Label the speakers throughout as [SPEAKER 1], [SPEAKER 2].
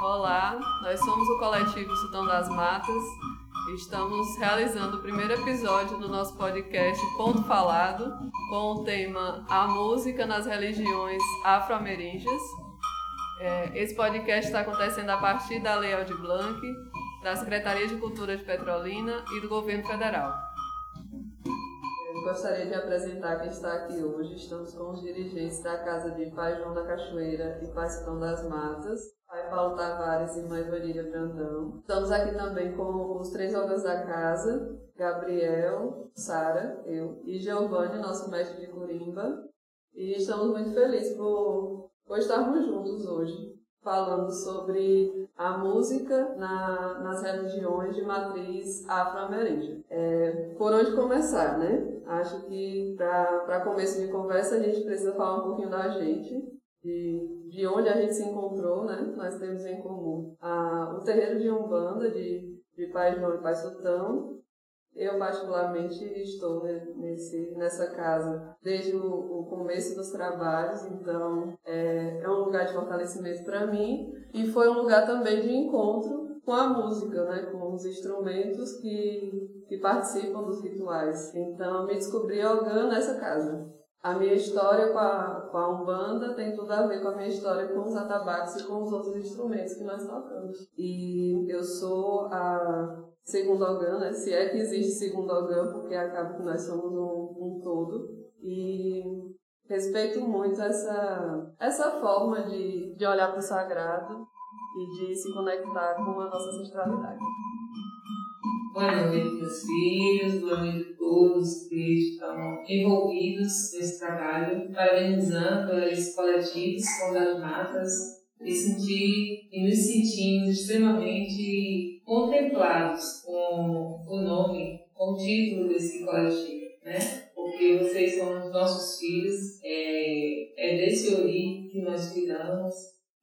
[SPEAKER 1] Olá, nós somos o coletivo Sultão das Matas e estamos realizando o primeiro episódio do nosso podcast Ponto Falado com o tema A Música nas Religiões Afro-Ameríndias. É, esse podcast está acontecendo a partir da Lei Aldir Blanc, da Secretaria de Cultura de Petrolina e do Governo Federal. Eu gostaria de apresentar quem está aqui hoje. Estamos com os dirigentes da Casa de Pai João da Cachoeira e Pai Sultão das Matas, Pai Paulo Tavares e Mãe Varília Brandão. Estamos aqui também com os três órgãos da casa, Gabriel, Sara, eu e Giovanni, nosso mestre de Corimba. E estamos muito felizes por, por estarmos juntos hoje, falando sobre a música na, nas religiões de matriz afro-ameríndia. É, por onde começar, né? Acho que para começo de conversa a gente precisa falar um pouquinho da gente, de, de onde a gente se encontrou, né? Nós temos em comum a, o terreiro de Umbanda, de, de Pai João e Pai Sultão. Eu, particularmente, estou nesse, nessa casa desde o, o começo dos trabalhos, então é, é um lugar de fortalecimento para mim e foi um lugar também de encontro com a música, né? com os instrumentos que, que participam dos rituais. Então, me descobri orgã nessa casa. A minha história com a, com a Umbanda tem tudo a ver com a minha história com os atabaques e com os outros instrumentos que nós tocamos. E eu sou a segunda ogã, né? se é que existe segunda ogã, porque acaba que nós somos um, um todo. E respeito muito essa, essa forma de, de olhar para o sagrado e de se conectar com a nossa ancestralidade.
[SPEAKER 2] Boa noite, meus filhos, boa noite a todos que estão envolvidos nesse trabalho, parabenizando esse coletivo Escola das Matas e sentir e nos sentimos extremamente contemplados com o nome, com o título desse coletivo, né? Porque vocês são os nossos filhos, é, é desse ori que nós cuidamos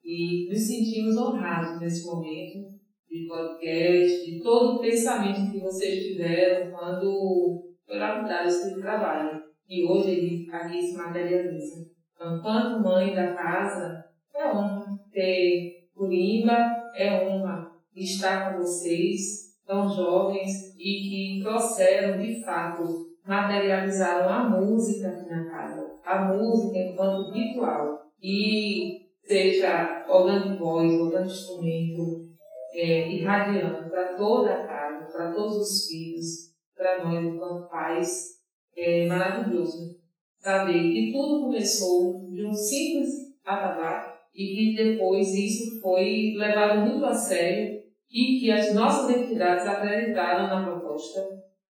[SPEAKER 2] e nos sentimos honrados nesse momento de podcast, de todo o pensamento que vocês tiveram quando foi lapidado esse trabalho. E hoje ele aqui se materializa. Então, quanto mãe da casa, é honra ter Corimba, é honra estar com vocês, tão jovens e que trouxeram de fato, materializaram a música aqui na casa. A música enquanto ritual. E seja de voz, de instrumento, é, irradiando para toda a casa, para todos os filhos, para nós enquanto pais, é maravilhoso saber que tudo começou de um simples atabaque e que depois isso foi levado muito a sério e que as nossas entidades acreditaram na proposta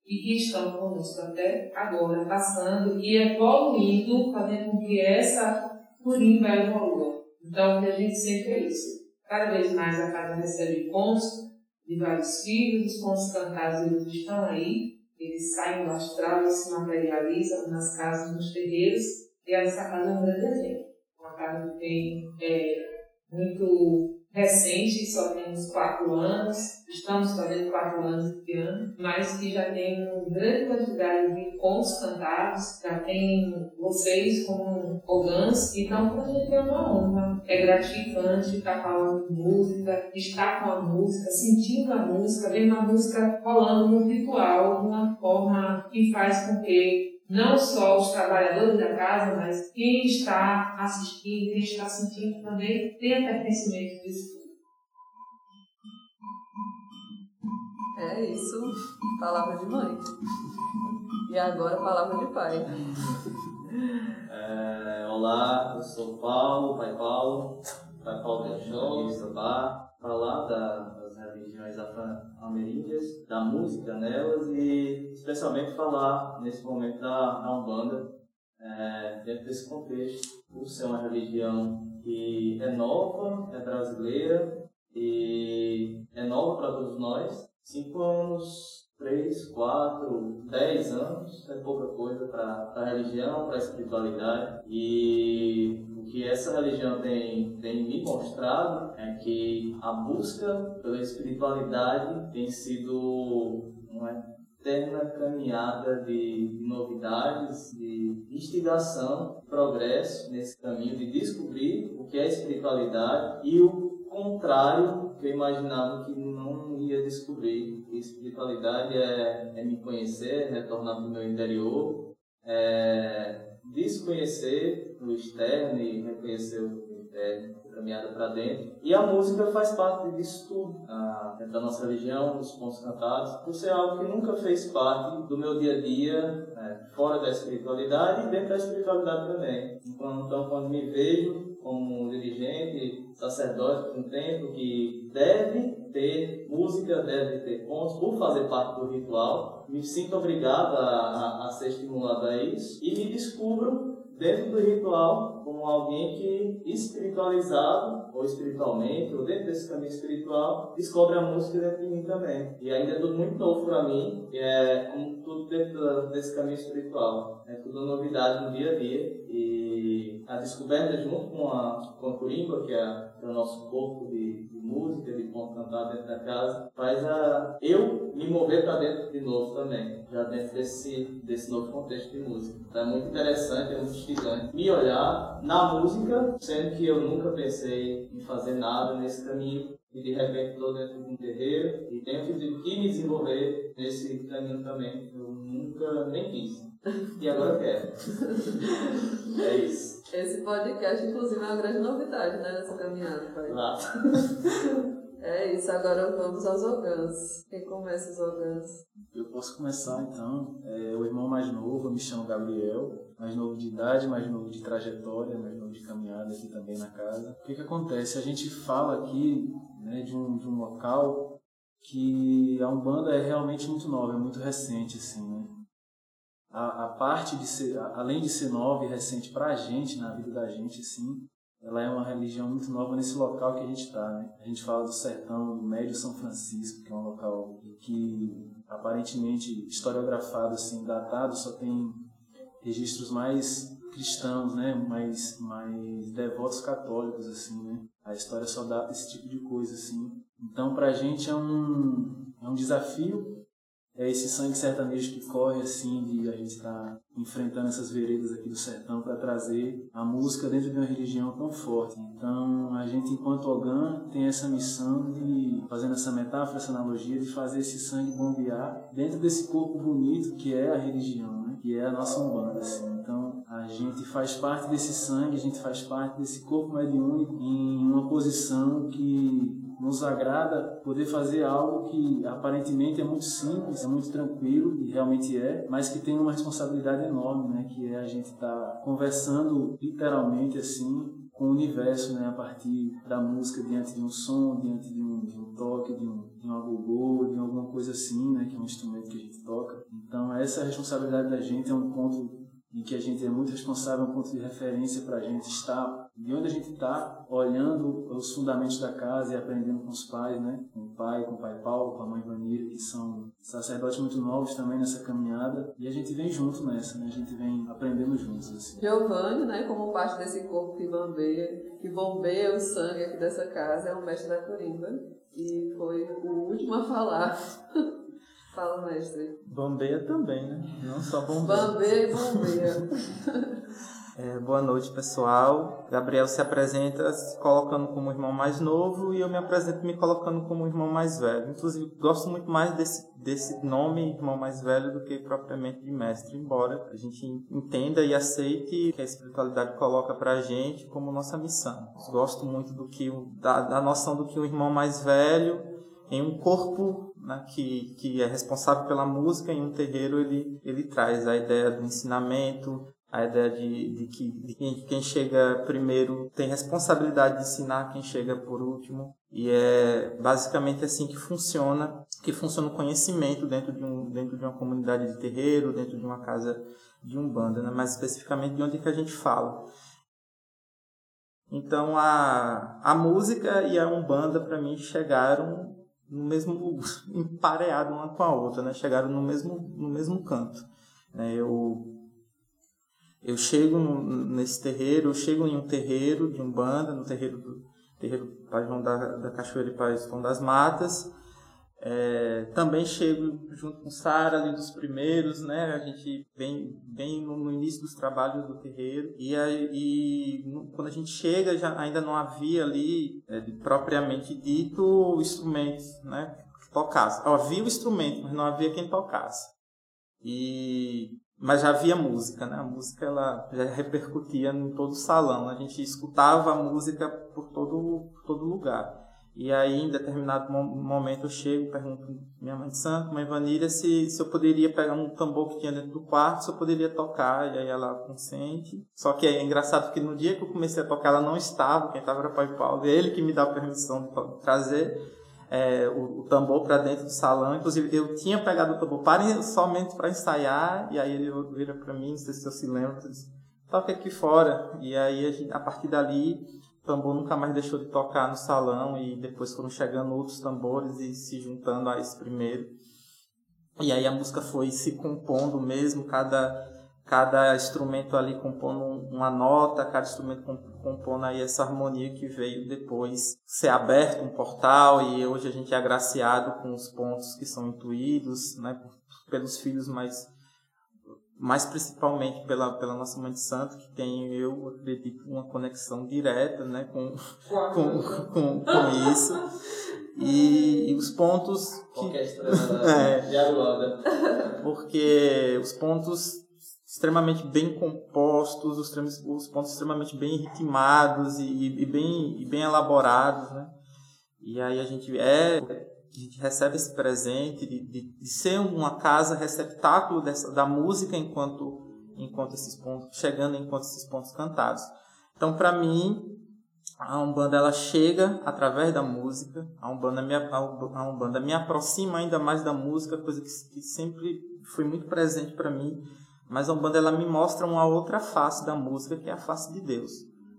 [SPEAKER 2] e que estão conosco até agora, passando e evoluindo, fazendo com que essa curimba evolua. Então, o que a gente sempre é isso Cada vez mais a casa recebe contos de vários filhos, os contos cantados eles estão aí, eles saem do astral e se materializam nas casas, nos terreiros, e essa casa é um grande exemplo. Que tem é, muito recente, só temos quatro anos, estamos fazendo quatro anos de ano, mas que já tem uma grande quantidade de contos cantados, já tem vocês como orgãs, então para a gente é uma honra, é gratificante estar falando de música, estar com a música, sentindo a música, vendo a música rolando no ritual, de uma forma que faz com que não só os trabalhadores da casa, mas quem está assistindo, quem está sentindo também tenha pertencimento disso tudo.
[SPEAKER 1] É isso, palavra de mãe. E agora palavra de pai.
[SPEAKER 3] É, olá, eu sou Paulo, pai Paulo, pai Paulo Belchon, Sabá, falar da, das religiões afro-ameríndias, da música nelas e especialmente falar nesse momento da, da Umbanda, é, dentro desse contexto, por ser uma religião que é nova, é brasileira e é nova para todos nós. Cinco anos três, quatro, dez anos é pouca coisa para a religião, para a espiritualidade. E que essa religião tem, tem me mostrado é que a busca pela espiritualidade tem sido uma eterna caminhada de, de novidades, de instigação, progresso nesse caminho de descobrir o que é espiritualidade e o contrário que eu imaginava que não ia descobrir. Espiritualidade é, é me conhecer, retornar para o meu interior, é desconhecer o externo e reconhecer o interno caminhada para dentro. E a música faz parte disso tudo, a, da nossa religião, dos pontos cantados, por ser algo que nunca fez parte do meu dia a dia, né, fora da espiritualidade e dentro da espiritualidade também. Então, então quando me vejo como um dirigente, sacerdote um templo que deve ter música, deve ter pontos, por fazer parte do ritual, me sinto obrigado a, ser estimulado a isso. E me descubro dentro do ritual como alguém que espiritualizado ou espiritualmente ou dentro desse caminho espiritual descobre a música dentro de mim também. E ainda é tudo muito novo para mim é como tudo dentro desse caminho espiritual. É tudo novidade no dia a dia. E a descoberta junto com a com a curimba que é, que é o nosso corpo de música, de ponto cantar dentro da casa, faz a eu me mover para dentro de novo também, já dentro desse, desse novo contexto de música. Então é muito interessante, é muito instigante me olhar na música, sendo que eu nunca pensei em fazer nada nesse caminho, e de repente estou dentro de um terreiro e tenho que me desenvolver nesse caminho também. Eu nunca nem quis. E agora eu quero. é isso.
[SPEAKER 1] Esse podcast, inclusive, é uma grande novidade, né, nessa caminhada, pai.
[SPEAKER 3] Lá.
[SPEAKER 1] É isso, agora vamos aos orgãs. Quem começa os orgãs?
[SPEAKER 4] Eu posso começar, então. É, o irmão mais novo, eu me chamo Gabriel, mais novo de idade, mais novo de trajetória, mais novo de caminhada aqui também na casa. O que que acontece? A gente fala aqui né, de, um, de um local que a Umbanda é realmente muito nova, é muito recente, assim, né? A, a parte de ser, além de ser nova e recente para a gente, na vida da gente, sim, ela é uma religião muito nova nesse local que a gente está. Né? A gente fala do sertão do Médio São Francisco, que é um local que aparentemente historiografado, assim, datado, só tem registros mais cristãos, né, mais mais devotos católicos assim, né? A história só data esse tipo de coisa assim. Então, para a gente é um é um desafio é esse sangue sertanejo que corre assim de a gente estar tá enfrentando essas veredas aqui do sertão para trazer a música dentro de uma religião tão forte. Então a gente enquanto Ogã tem essa missão de fazendo essa metáfora, essa analogia de fazer esse sangue bombear dentro desse corpo bonito que é a religião, né? que é a nossa umbanda. Assim. Então a gente faz parte desse sangue, a gente faz parte desse corpo mediúnico em uma posição que nos agrada poder fazer algo que aparentemente é muito simples, é muito tranquilo e realmente é, mas que tem uma responsabilidade enorme, né? Que é a gente estar tá conversando literalmente assim com o universo, né? A partir da música diante de um som, diante de um, de um toque, de um, de um agogô, de alguma coisa assim, né? Que é um instrumento que a gente toca. Então essa responsabilidade da gente é um ponto em que a gente é muito responsável, um ponto de referência para a gente estar de onde a gente está, olhando os fundamentos da casa e aprendendo com os pais, né? Com o pai, com o pai Paulo, com a mãe Vanira, que são sacerdotes muito novos também nessa caminhada. E a gente vem junto nessa, né? A gente vem aprendendo juntos, assim.
[SPEAKER 1] Giovanni, né? Como parte desse corpo que bombeia, que bombeia o sangue aqui dessa casa, é o mestre da corimba. E foi o último a falar. Fala, mestre.
[SPEAKER 5] Bombeia também, né? Não só bombeia.
[SPEAKER 1] Bombeia e bombeia.
[SPEAKER 5] É, boa noite, pessoal. Gabriel se apresenta se colocando como irmão mais novo e eu me apresento me colocando como irmão mais velho. Inclusive, gosto muito mais desse, desse nome, irmão mais velho, do que propriamente de mestre, embora a gente entenda e aceite que a espiritualidade coloca pra gente como nossa missão. Gosto muito do que da, da noção do que o irmão mais velho em um corpo né, que, que é responsável pela música, em um terreiro ele, ele traz a ideia do ensinamento, a ideia de, de que de quem, chega primeiro tem responsabilidade de ensinar quem chega por último. E é basicamente assim que funciona, que funciona o conhecimento dentro de, um, dentro de uma comunidade de terreiro, dentro de uma casa de umbanda, né? mais especificamente de onde que a gente fala. Então a, a música e a umbanda para mim chegaram no mesmo empareado uma com a outra, né? Chegaram no mesmo no mesmo canto. Né? Eu eu chego nesse terreiro, eu chego em um terreiro de umbanda, no terreiro do terreiro Pai João da, da Cachoeira e Pai João das Matas. É, também chego junto com Sara, ali dos primeiros, né? A gente vem, vem no, início dos trabalhos do terreiro. E, aí, quando a gente chega, já ainda não havia ali, é, propriamente dito, instrumentos, né? Que tocasse. Havia o instrumento, mas não havia quem tocasse. E mas já havia música, né? A música ela já repercutia em todo o salão. A gente escutava a música por todo todo lugar. E aí, em determinado momento, eu chego pergunto minha mãe de santo, mãe Vanilha, se, se eu poderia pegar um tambor que tinha dentro do quarto, se eu poderia tocar. E aí ela consente. Só que é engraçado que no dia que eu comecei a tocar, ela não estava. Quem estava era o pai Paulo. Ele que me dá a permissão de trazer é, o, o, tambor para dentro do salão. Inclusive, eu tinha pegado o tambor para, somente para ensaiar. E aí ele vira para mim, não sei se eu se disse, toca aqui fora. E aí, a, gente, a partir dali tambor nunca mais deixou de tocar no salão e depois foram chegando outros tambores e se juntando a esse primeiro. E aí a música foi se compondo mesmo, cada, cada instrumento ali compondo uma nota, cada instrumento compondo aí essa harmonia que veio depois ser aberto um portal e hoje a gente é agraciado com os pontos que são intuídos, né, pelos filhos mais mas principalmente pela, pela nossa mãe de santo, que tem, eu acredito, uma conexão direta né, com, com, com, com isso. E, e, os pontos.
[SPEAKER 3] Que, Qualquer estrela é, de
[SPEAKER 5] Porque os pontos extremamente bem compostos, os, os pontos extremamente bem ritmados e, e, bem, e bem elaborados. Né? E aí a gente é a gente recebe esse presente de, de, de ser uma casa receptáculo dessa, da música enquanto enquanto esses pontos chegando enquanto esses pontos cantados. Então, para mim, a umbanda ela chega através da música. A umbanda me a umbanda me aproxima ainda mais da música, coisa que, que sempre foi muito presente para mim. Mas a umbanda ela me mostra uma outra face da música, que é a face de Deus.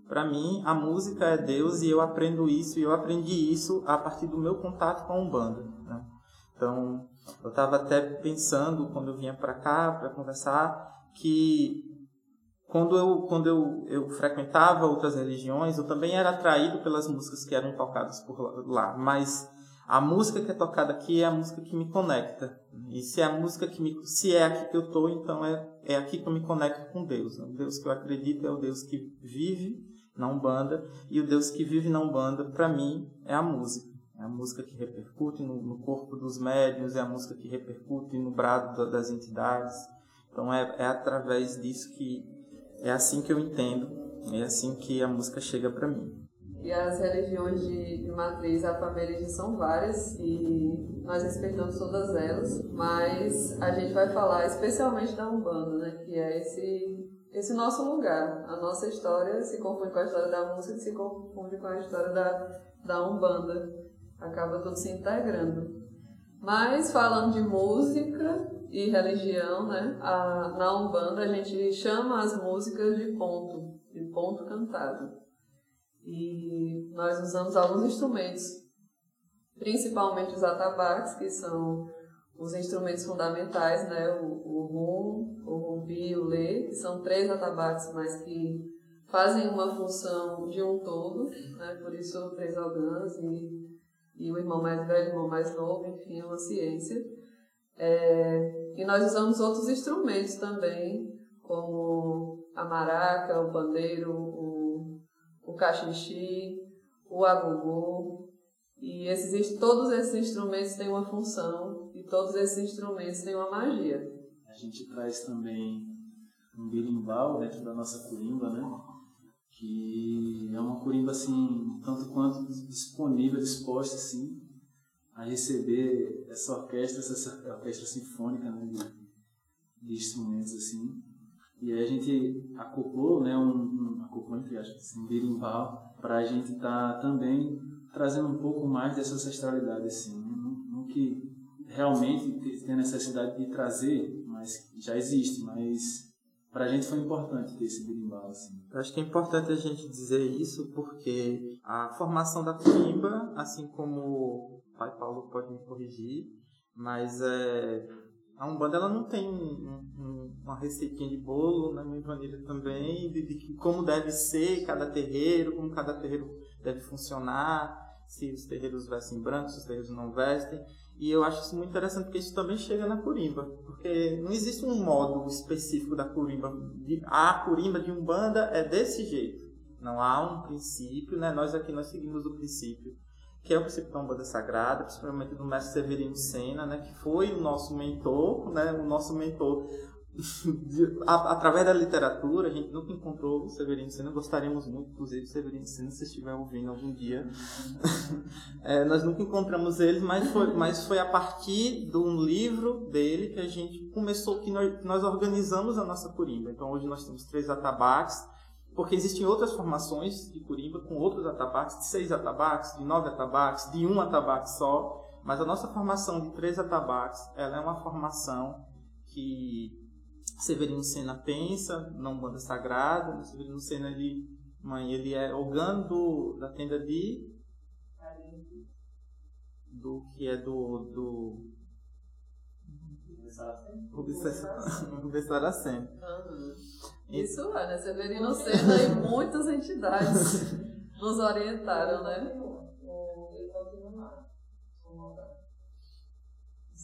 [SPEAKER 5] Para mim, a música é Deus e eu aprendo isso, e eu aprendi isso a partir do meu contato com a Umbanda. Né? Então, eu estava até pensando, quando eu vinha para cá para conversar, que quando eu, quando eu, eu frequentava outras religiões, eu também era atraído pelas músicas que eram tocadas por lá, mas a música que é tocada aqui é a música que me conecta. E se é a música que me, se é aqui que eu estou, então é, é aqui que eu me conecto com Deus. O Deus que eu acredito é o Deus que vive na Umbanda, e o Deus que vive na Umbanda, para mim, é a música. É a música que repercute no, no, corpo dos médios, é a música que repercute no brado das entidades. Então é, é através disso que é assim que eu entendo, é assim que a música chega para mim.
[SPEAKER 1] E as religiões de, de matriz afro são várias e nós respeitamos todas elas, mas a gente vai falar especialmente da Umbanda, né, que é esse esse nosso lugar. A nossa história se confunde com a história da música, se confunde com a história da, da Umbanda. Acaba tudo se integrando. Mas falando de música e religião, né? A, na Umbanda a gente chama as músicas de ponto, de ponto cantado. E nós usamos alguns instrumentos, principalmente os atabaques, que são os instrumentos fundamentais, né? O, o rum, o rumbi e o lê, que são três atabaques, mas que fazem uma função de um todo, né? Por isso três orgãs e, e o irmão mais velho, o irmão mais novo, enfim, é uma ciência. É, e nós usamos outros instrumentos também, como a maraca, o pandeiro, o, o cachixi, o agogô. E esses, todos esses instrumentos têm uma função todos esses instrumentos têm uma magia.
[SPEAKER 4] A gente traz também um berimbau dentro da nossa curimba, né? Que é uma curimba assim, tanto quanto disponível, disposta assim a receber essa orquestra, essa orquestra sinfônica, né? De, de instrumentos assim. E aí a gente acoplou, né? Um, um acoplou entre aspas, assim, um berimbau para a gente estar tá também trazendo um pouco mais dessa ancestralidade assim, né? no, no que realmente tem necessidade de trazer, mas já existe, mas para a gente foi importante ter esse berimbau. Assim.
[SPEAKER 5] Acho que é importante a gente dizer isso porque a formação da curimba, assim como o pai Paulo pode me corrigir, mas é, a Umbanda ela não tem um, um, uma receitinha de bolo, né, uma maneira também, de, de, como deve ser cada terreiro, como cada terreiro deve funcionar, se os terreiros vestem brancos, se os terreiros não vestem. E eu acho isso muito interessante porque isso também chega na curimba. Porque não existe um modo específico da curimba. A curimba de Umbanda é desse jeito. Não há um princípio, né? Nós aqui nós seguimos o princípio, que é o princípio da Umbanda Sagrada, principalmente do mestre Severino Sena, né? Que foi o nosso mentor, né? O nosso mentor através da literatura, a gente nunca encontrou o Severino Sena, gostaríamos muito, inclusive, do Severino Sena, se estiver ouvindo algum dia. é, nós nunca encontramos ele, mas foi, mas foi a partir de um livro dele que a gente começou, que nós, nós organizamos a nossa curimba. Então, hoje nós temos três atabaques, porque existem outras formações de curimba com outros atabaques, de seis atabaques, de nove atabaques, de um atabaque só, mas a nossa formação de três atabaques, ela é uma formação que Severino Sena pensa na Umbanda Sagrada. Né? Severino Sena, ele, mãe, ele é organo do, da tenda de... Do que é do... do Rubens Saracen.
[SPEAKER 1] Uhum. Isso é, né? Severino Sena e muitas entidades nos orientaram, né?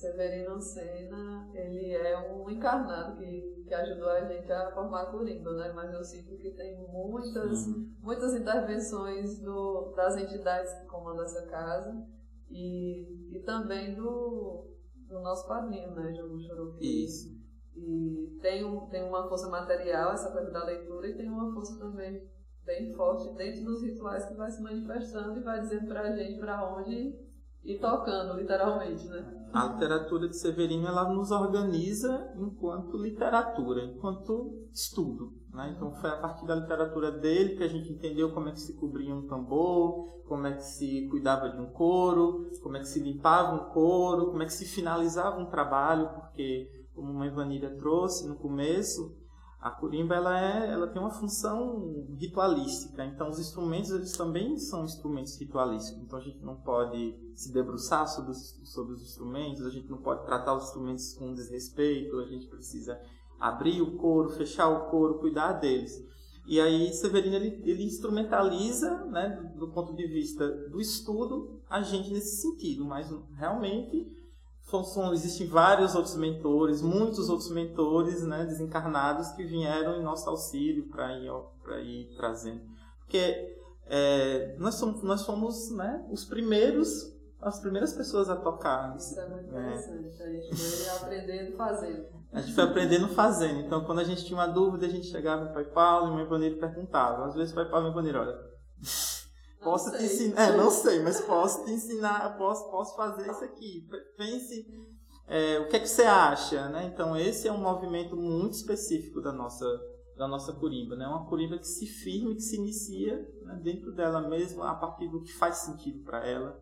[SPEAKER 1] Severino Senna, ele é um encarnado que, que ajudou a gente a formar Corimba, né? Mas eu sinto que tem muitas, muitas intervenções do, das entidades que comandam essa casa e, e também do, do nosso padrinho, né? Jogo.
[SPEAKER 5] Isso.
[SPEAKER 1] E tem, um, tem uma força material, essa coisa da leitura, e tem uma força também bem forte dentro dos rituais que vai se manifestando e vai dizendo pra gente pra onde ir tocando, literalmente, né?
[SPEAKER 5] A literatura de Severino ela nos organiza enquanto literatura, enquanto estudo. Né? Então foi a partir da literatura dele que a gente entendeu como é que se cobria um tambor, como é que se cuidava de um coro, como é que se limpava um coro, como é que se finalizava um trabalho, porque como a mãe Vanilla trouxe no começo, a curimba ela é, ela tem uma função ritualística. Então os instrumentos eles também são instrumentos ritualísticos. Então a gente não pode se debruçar sobre os, sobre os instrumentos, a gente não pode tratar os instrumentos com desrespeito, a gente precisa abrir o couro, fechar o couro, cuidar deles. E aí Severino ele, ele instrumentaliza, né, do ponto de vista do estudo, a gente nesse sentido, mas realmente são, existem vários outros mentores, muitos outros mentores né, desencarnados que vieram em nosso auxílio para ir, ir trazendo. Porque é, nós, somos, nós fomos né, os primeiros, as primeiras pessoas a tocar.
[SPEAKER 1] Isso é muito interessante. A gente foi aprendendo fazendo.
[SPEAKER 5] A gente foi aprendendo fazendo. Então, quando a gente tinha uma dúvida, a gente chegava no Pai Paulo e o meu Vaneiro perguntava. Às vezes o Pai Paulo e o meu Vaneiro, olha, posso te ensinar. É, não sei, mas posso te ensinar, posso, posso fazer isso aqui. Pense é, o que é que você acha, né? Então esse é um movimento muito específico da nossa da nossa curimba, né? Uma curimba que se firma, que se inicia né? dentro dela mesma a partir do que faz sentido para ela.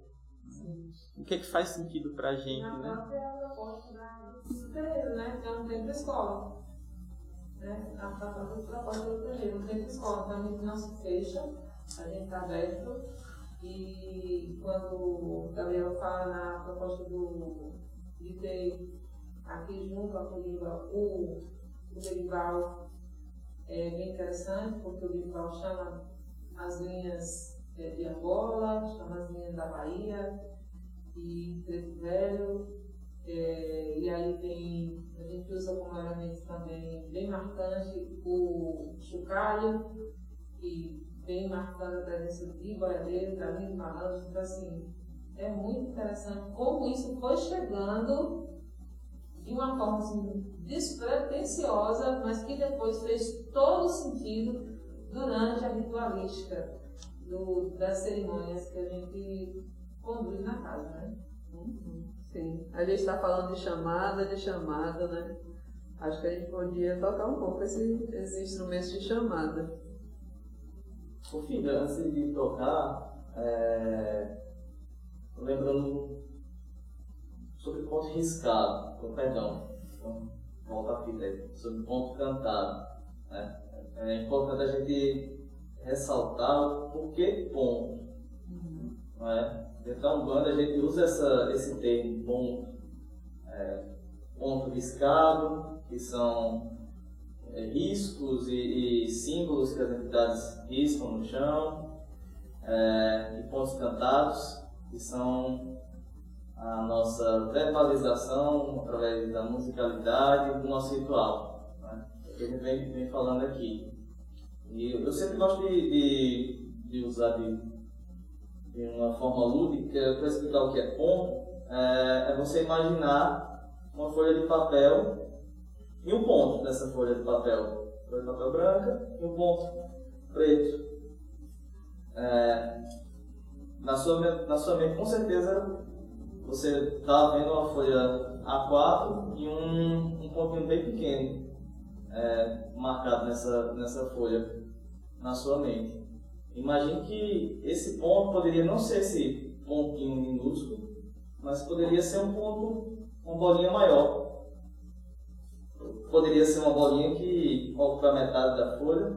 [SPEAKER 5] Sim. O que é que faz sentido para a gente,
[SPEAKER 2] Na
[SPEAKER 5] né?
[SPEAKER 2] própria proposta da terreiro, né? Um tempo escola. Né? A própria proposta do terreiro, um tempo escola. Então a gente não se fecha a gente está aberto. E quando o Gabriel fala na proposta do, de ter aqui junto a Colimba o, o Berival, é bem interessante, porque o Berival chama as linhas é, de Angola, chama as linhas da Bahia e Preto Velho. É, e aí tem, a gente usa como elemento também bem marcante o chocalho, que bem marcando a presença de boiadeiro, caminho de malandro. Então, assim, é muito interessante como isso foi chegando de uma forma assim, despretensiosa, mas que depois fez todo sentido durante a ritualística do, das cerimônias que a gente conduz na casa, né?
[SPEAKER 1] Uhum. Sim. A gente está falando de chamada, de chamada, né? Acho que a gente podia tocar um pouco esse, esses instrumentos de chamada.
[SPEAKER 3] Por fim, antes de tocar, é, lembrando sobre ponto riscado, oh, perdão, volta a fita aí, sobre ponto cantado. Né? É importante a gente ressaltar por que ponto. Uhum. Não é? Dentro da Umbanda a gente usa essa, esse termo ponto, é, ponto riscado, que são é, riscos e, e, símbolos que as entidades riscam no chão, é, e pontos cantados, que são a nossa verbalização através da musicalidade do nosso ritual, né? que a gente vem, vem falando aqui. E eu sempre gosto de, de, de usar de, de, uma forma lúdica para explicar o que é ponto, é, é você imaginar uma folha de papel e um ponto dessa folha de papel. Folha de papel branca e um ponto preto. É, na, sua, na sua mente, com certeza, você está vendo uma folha A4 e um, um pontinho bem pequeno é, marcado nessa, nessa folha na sua mente. Imagine que esse ponto poderia não ser esse pontinho minúsculo, mas poderia ser um ponto, uma bolinha maior. Poderia ser uma bolinha que ocupa metade da folha,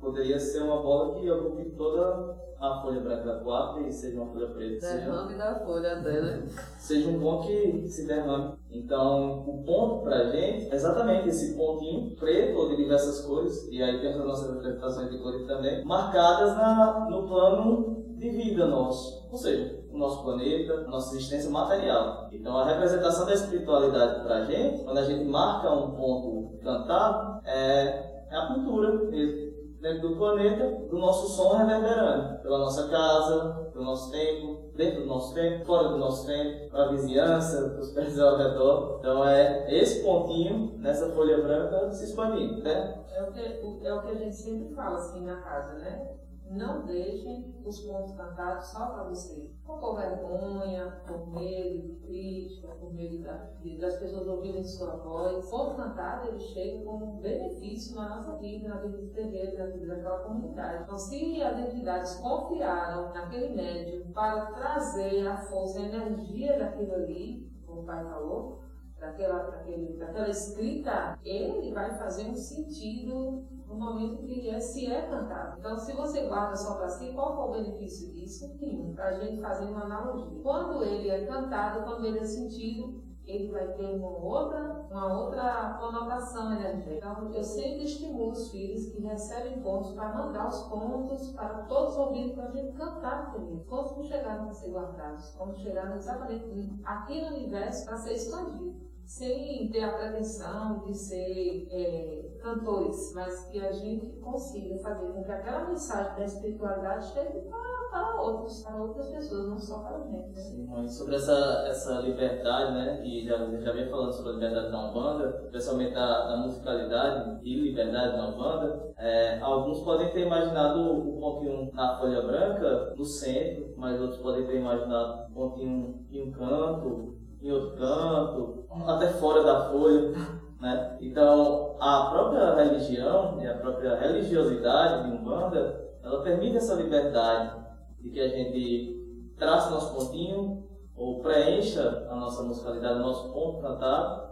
[SPEAKER 3] poderia ser uma bola que ocupe toda a folha branca da 4 e seja uma folha preta.
[SPEAKER 1] Derrame seja, da folha dela.
[SPEAKER 3] Seja um ponto que se derrame. Então, o ponto pra gente é exatamente esse pontinho preto ou de diversas cores, e aí temos as nossas representações de cores também, marcadas na, no plano de vida nosso. Ou seja, o nosso planeta, nossa existência material. Então, a representação da espiritualidade pra gente, quando a gente marca um ponto cantado, é, é a cultura mesmo dentro do planeta, do nosso som reverberando pela nossa casa, pelo nosso tempo, dentro do nosso tempo, fora do nosso tempo, para a vizinhança, para os pés ao redor. Então é esse pontinho nessa folha branca se expandindo,
[SPEAKER 2] né? É o que, é o que a gente sempre fala assim na casa, né? Não deixem os pontos cantados só para vocês. Ou por vergonha, por medo de crítica, por medo da, de, das pessoas ouvirem sua voz. Ponto cantado, ele chega como benefício na nossa vida, na vida do terreiro, na vida daquela comunidade. Então, se as entidades confiaram naquele médium para trazer a força, a energia daquilo ali, como o pai falou, daquela, daquele, daquela escrita, ele vai fazer um sentido no momento que é, se é cantado. Então, se você guarda só para si, qual é o benefício disso? Para a gente fazer uma analogia. Quando ele é cantado, quando ele é sentido, ele vai ter uma outra, uma outra conotação energética. Então, eu sempre estimulo os filhos que recebem pontos para mandar os pontos para todos ouvirem, para a gente cantar também. Os pontos não chegaram para ser guardados, os pontos chegaram exatamente aqui no universo para ser expandido sem ter a pretensão de ser é, cantores, mas que a gente consiga fazer com que aquela mensagem da espiritualidade chegue para, para, outros, para outras pessoas, não só para gente. Né?
[SPEAKER 3] Sim, mãe, sobre essa, essa liberdade, né, e já, já vem falando sobre a liberdade da Umbanda, especialmente da musicalidade e liberdade da Umbanda, é, alguns podem ter imaginado o pontinho na folha branca no centro, mas outros podem ter imaginado o pontinho em um canto, em outro canto, até fora da folha. Né? Então, a própria religião e a própria religiosidade de Umbanda, ela permite essa liberdade de que a gente trace nosso pontinho ou preencha a nossa musicalidade, o nosso ponto cantado,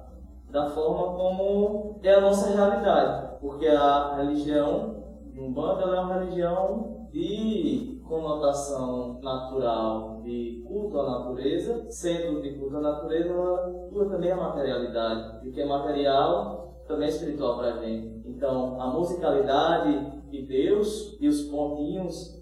[SPEAKER 3] da forma como é a nossa realidade. Porque a religião de Umbanda é uma religião de conotação natural de culto à natureza, sendo de culto à natureza, ela também a materialidade. E o que é material também é espiritual para a gente. Então, a musicalidade de Deus e os pontinhos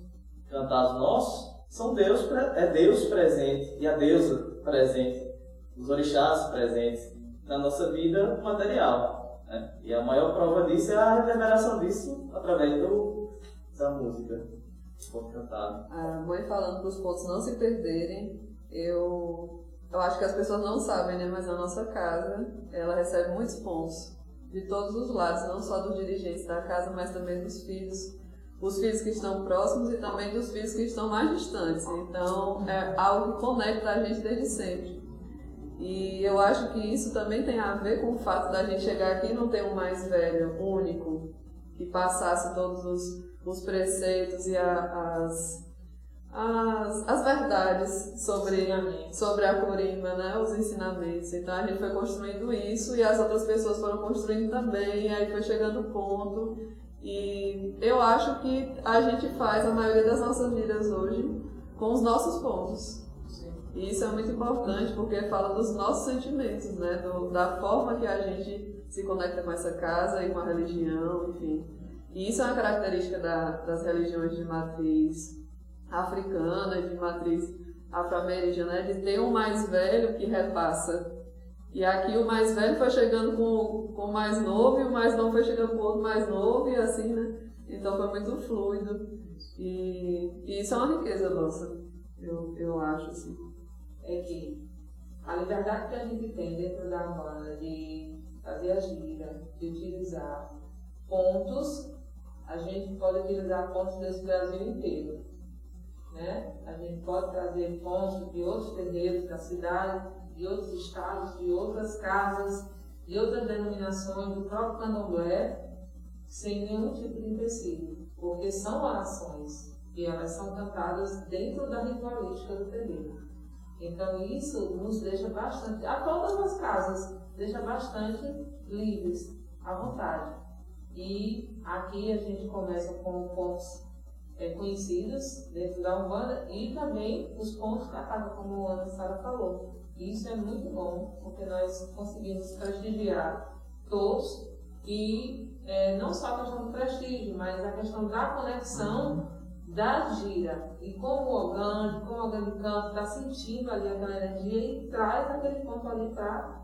[SPEAKER 3] cantados nossos são Deus, é Deus presente e a deusa presente, os orixás presentes na nossa vida material. Né? E a maior prova disso é a reverberação disso através do, da música. Ponto cantado.
[SPEAKER 1] A mãe falando para os pontos não se perderem, eu, eu acho que as pessoas não sabem, né? Mas a nossa casa, ela recebe muitos pontos de todos os lados, não só dos dirigentes da casa, mas também dos filhos, os filhos que estão próximos e também dos filhos que estão mais distantes. Então, é algo que conecta a gente desde sempre. E eu acho que isso também tem a ver com o fato da gente chegar aqui e não ter um mais velho, único, que passasse todos os os preceitos e a, as, as, as verdades sobre, sobre a Corima, né? os ensinamentos. Então a gente foi construindo isso e as outras pessoas foram construindo também, e aí foi chegando o ponto. E eu acho que a gente faz a maioria das nossas vidas hoje com os nossos pontos. E isso é muito importante porque fala dos nossos sentimentos, né? Do, da forma que a gente se conecta com essa casa e com a religião, enfim. E isso é uma característica da, das religiões de matriz africana, de matriz afro-ameríndia, né? De ter um mais velho que repassa. E aqui o mais velho foi chegando com, com o mais novo e o mais novo foi chegando com o outro mais novo e assim, né? Então foi muito fluido. E, e isso é uma riqueza nossa, eu, eu acho, assim.
[SPEAKER 2] É que a liberdade que a gente tem dentro da banda de fazer a gira, de utilizar pontos, a gente pode utilizar pontos desse Brasil inteiro. Né? A gente pode trazer pontos de outros terreiros da cidade, de outros estados, de outras casas, de outras denominações, do próprio candomblé, sem nenhum tipo de empecilho, porque são orações e elas são cantadas dentro da ritualística do terreiro. Então isso nos deixa bastante, a todas as casas, deixa bastante livres, à vontade. E aqui a gente começa com pontos é, conhecidos dentro da Umbanda e também os pontos da casa, como a Ana Sara falou. E isso é muito bom, porque nós conseguimos prestigiar todos e é, não só a questão do prestígio, mas a questão da conexão da gira e como o orgânico, como o orgânico canto está sentindo ali aquela energia e traz aquele ponto ali para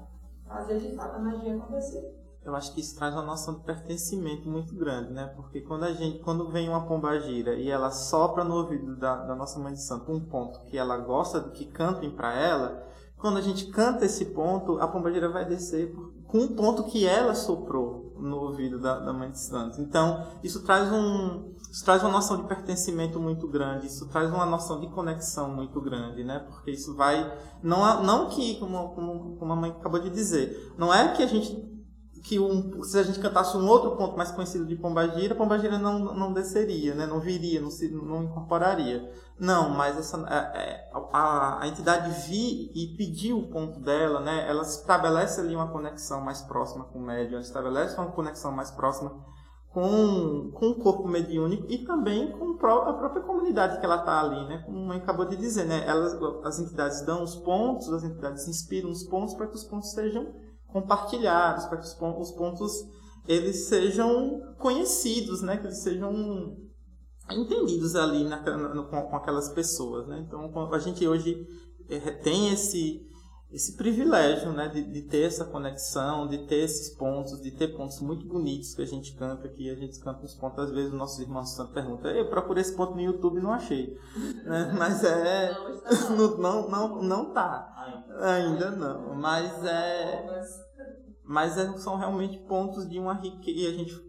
[SPEAKER 2] fazer de fato a magia acontecer.
[SPEAKER 5] Eu acho que isso traz uma noção de pertencimento muito grande, né? Porque quando a gente, quando vem uma pombagira e ela sopra no ouvido da, da nossa mãe de santo um ponto que ela gosta que cantem para ela, quando a gente canta esse ponto, a pombagira vai descer com um ponto que ela soprou no ouvido da, da mãe de santo. Então, isso traz um, isso traz uma noção de pertencimento muito grande, isso traz uma noção de conexão muito grande, né? Porque isso vai. Não, não que, como, como, como a mãe acabou de dizer, não é que a gente que um, se a gente cantasse um outro ponto mais conhecido de Pombagira, Pombagira não, não desceria, né? não viria, não, se, não incorporaria. Não, mas essa, é, é, a, a, entidade vir e pedir o ponto dela, né? ela estabelece ali uma conexão mais próxima com o médium, ela estabelece uma conexão mais próxima com, com o corpo mediúnico e também com a própria comunidade que ela está ali, né? Como a mãe acabou de dizer, né? As entidades dão os pontos, as entidades inspiram os pontos para que os pontos sejam compartilhados, para que os pontos eles sejam conhecidos, né? que eles sejam entendidos ali na, com, com, aquelas pessoas. Né? Então, a gente hoje é, tem esse, esse privilégio né? De, de, ter essa conexão, de ter esses pontos, de ter pontos muito bonitos que a gente canta aqui. A gente canta uns pontos, às vezes, os nossos irmãos santos perguntam: Eu procurei esse ponto no YouTube e não achei. né? Mas é. Não, não, não, não tá. Ainda não. Mas é mas é, são realmente pontos de uma riqueza, e a gente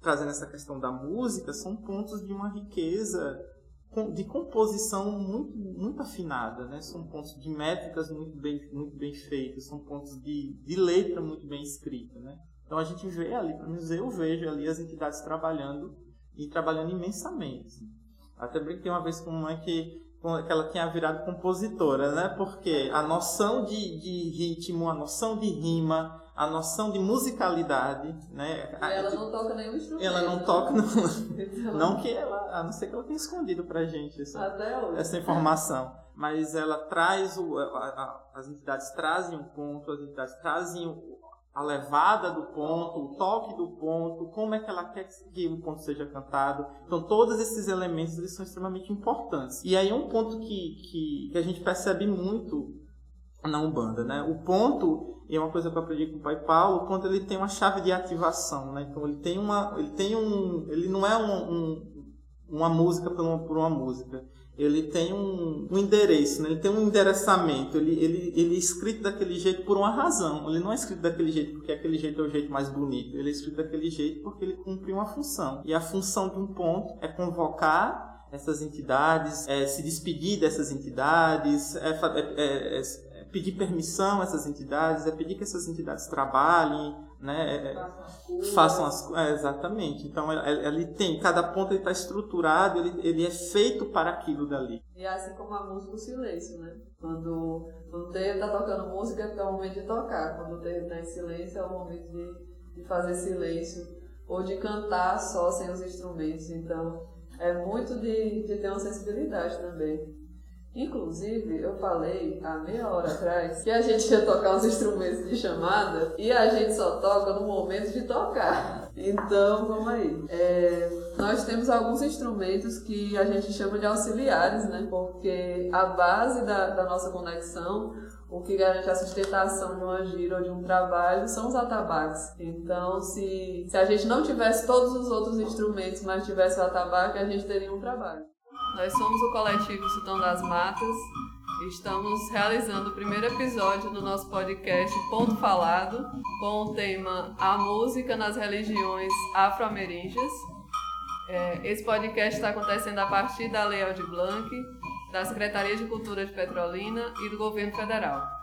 [SPEAKER 5] trazendo essa questão da música, são pontos de uma riqueza de composição muito, muito afinada, né? São pontos de métricas muito bem, muito bem feitas, são pontos de, de letra muito bem escrita, né? Então a gente vê ali, pelo menos eu vejo ali as entidades trabalhando e trabalhando imensamente. Até brinquei uma vez com uma que que ela tinha virado compositora, né? Porque a noção de, de ritmo, a noção de rima, a noção de musicalidade, né?
[SPEAKER 1] E ela não toca nenhum instrumento.
[SPEAKER 5] Ela não toca, não, então... não que ela, a não ser que ela tenha escondido pra gente essa, essa informação. Mas ela traz, o, a, a, as entidades trazem um ponto, as entidades trazem o, a levada do ponto, o toque do ponto, como é que ela quer que o ponto seja cantado. Então, todos esses elementos eles são extremamente importantes. E aí, um ponto que, que, que a gente percebe muito na Umbanda, né? O ponto, é uma coisa que eu aprendi com o pai Paulo, o ponto ele tem uma chave de ativação, né? Então, ele tem uma, ele tem um, ele não é um, um uma música por uma, por uma música ele tem um, um endereço, né? ele tem um endereçamento, ele, ele, ele é escrito daquele jeito por uma razão. Ele não é escrito daquele jeito porque aquele jeito é o jeito mais bonito. Ele é escrito daquele jeito porque ele cumpre uma função. E a função de um ponto é convocar essas entidades, é se despedir dessas entidades, é, é, é, é pedir permissão a essas entidades, é pedir que essas entidades trabalhem, né? É, é, façam as é, exatamente. Então ele tem cada ponto ele está estruturado, ele, ele é feito para aquilo dali.
[SPEAKER 1] E é assim como a música o silêncio, né? Quando, quando o terreiro está tocando música é o momento de tocar, quando o terreiro está em silêncio é o momento de, de fazer silêncio ou de cantar só sem os instrumentos. Então é muito de, de ter uma sensibilidade também. Inclusive, eu falei há meia hora atrás que a gente ia tocar os instrumentos de chamada e a gente só toca no momento de tocar. Então, vamos aí. É, Nós temos alguns instrumentos que a gente chama de auxiliares, né? Porque a base da, da nossa conexão, o que garante a sustentação de uma gira ou de um trabalho, são os atabaques. Então, se, se a gente não tivesse todos os outros instrumentos, mas tivesse o atabaque, a gente teria um trabalho. Nós somos o coletivo Sultão das Matas. Estamos realizando o primeiro episódio do nosso podcast Ponto Falado, com o tema A Música nas Religiões Afro-Ameríndias. É, esse podcast está acontecendo a partir da Lei Aldir Blanc, da Secretaria de Cultura de Petrolina e do Governo Federal.